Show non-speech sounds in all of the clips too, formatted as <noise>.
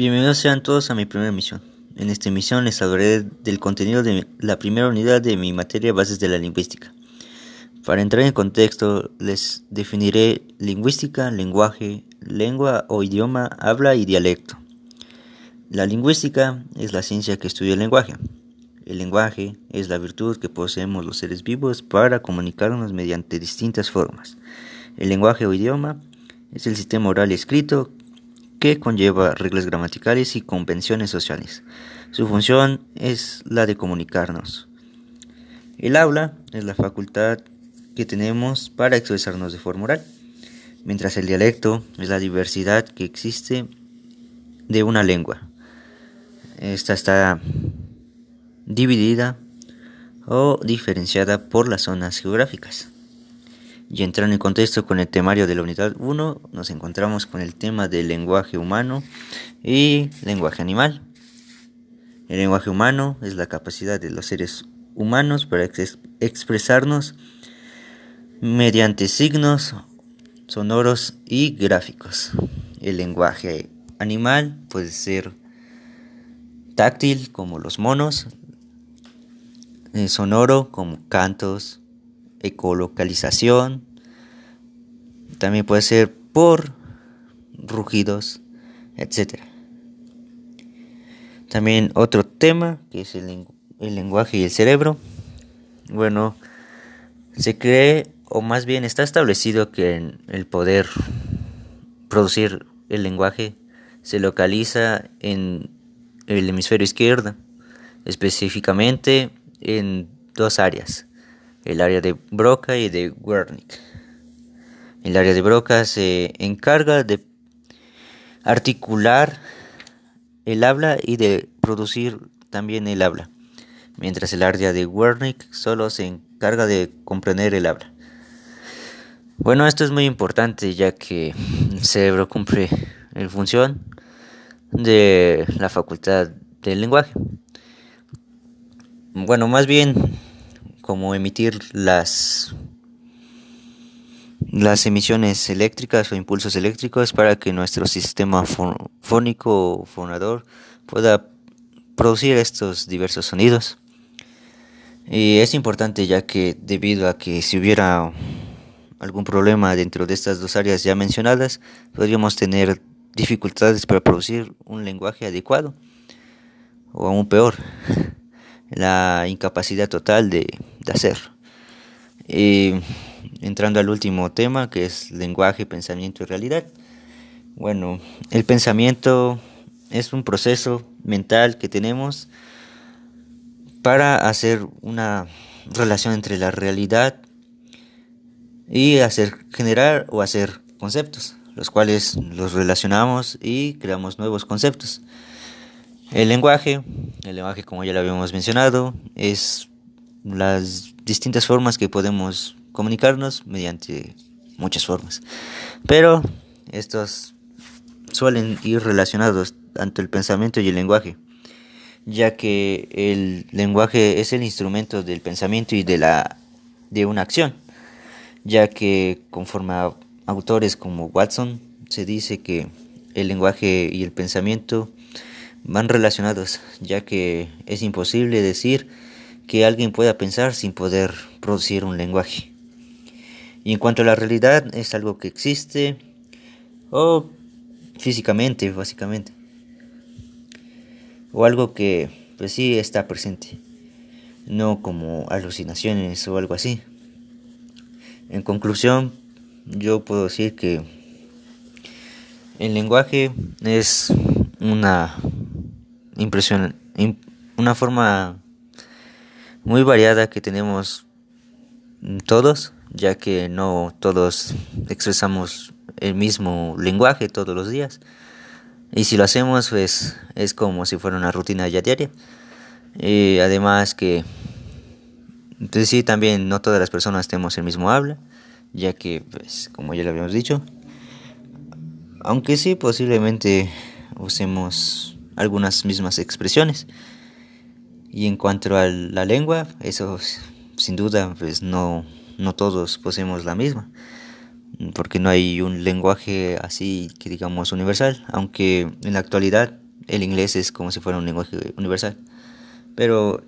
Bienvenidos sean todos a mi primera emisión. En esta emisión les hablaré del contenido de la primera unidad de mi materia Bases de la Lingüística. Para entrar en contexto, les definiré lingüística, lenguaje, lengua o idioma, habla y dialecto. La lingüística es la ciencia que estudia el lenguaje. El lenguaje es la virtud que poseemos los seres vivos para comunicarnos mediante distintas formas. El lenguaje o idioma es el sistema oral escrito que conlleva reglas gramaticales y convenciones sociales. Su función es la de comunicarnos. El habla es la facultad que tenemos para expresarnos de forma oral, mientras el dialecto es la diversidad que existe de una lengua. Esta está dividida o diferenciada por las zonas geográficas. Y entrando en contexto con el temario de la unidad 1, nos encontramos con el tema del lenguaje humano y lenguaje animal. El lenguaje humano es la capacidad de los seres humanos para expresarnos mediante signos sonoros y gráficos. El lenguaje animal puede ser táctil como los monos, eh, sonoro como cantos, ecolocalización, también puede ser por rugidos, etc. También otro tema que es el, el lenguaje y el cerebro. Bueno, se cree o más bien está establecido que el poder producir el lenguaje se localiza en el hemisferio izquierdo, específicamente en dos áreas, el área de Broca y de Wernicke. El área de Broca se encarga de articular el habla y de producir también el habla, mientras el área de Wernicke solo se encarga de comprender el habla. Bueno, esto es muy importante ya que el cerebro cumple la función de la facultad del lenguaje. Bueno, más bien como emitir las las emisiones eléctricas o impulsos eléctricos para que nuestro sistema fónico o fonador pueda producir estos diversos sonidos. Y es importante ya que debido a que si hubiera algún problema dentro de estas dos áreas ya mencionadas, podríamos tener dificultades para producir un lenguaje adecuado o aún peor, <laughs> la incapacidad total de, de hacer. Entrando al último tema que es lenguaje, pensamiento y realidad. Bueno, el pensamiento es un proceso mental que tenemos para hacer una relación entre la realidad y hacer generar o hacer conceptos, los cuales los relacionamos y creamos nuevos conceptos. El lenguaje, el lenguaje como ya lo habíamos mencionado, es las distintas formas que podemos comunicarnos mediante muchas formas. Pero estos suelen ir relacionados tanto el pensamiento y el lenguaje, ya que el lenguaje es el instrumento del pensamiento y de la de una acción, ya que conforme autores como Watson se dice que el lenguaje y el pensamiento van relacionados, ya que es imposible decir que alguien pueda pensar sin poder producir un lenguaje. Y en cuanto a la realidad, es algo que existe o físicamente, básicamente. O algo que pues sí está presente, no como alucinaciones o algo así. En conclusión, yo puedo decir que el lenguaje es una impresión, una forma muy variada que tenemos todos ya que no todos expresamos el mismo lenguaje todos los días. Y si lo hacemos, pues es como si fuera una rutina ya diaria. Y además que, entonces sí, también no todas las personas tenemos el mismo habla, ya que, pues, como ya lo habíamos dicho, aunque sí, posiblemente usemos algunas mismas expresiones. Y en cuanto a la lengua, eso sin duda, pues no no todos poseemos la misma, porque no hay un lenguaje así que digamos universal, aunque en la actualidad el inglés es como si fuera un lenguaje universal. Pero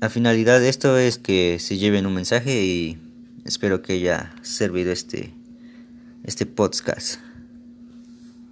la finalidad de esto es que se lleven un mensaje y espero que haya servido este, este podcast.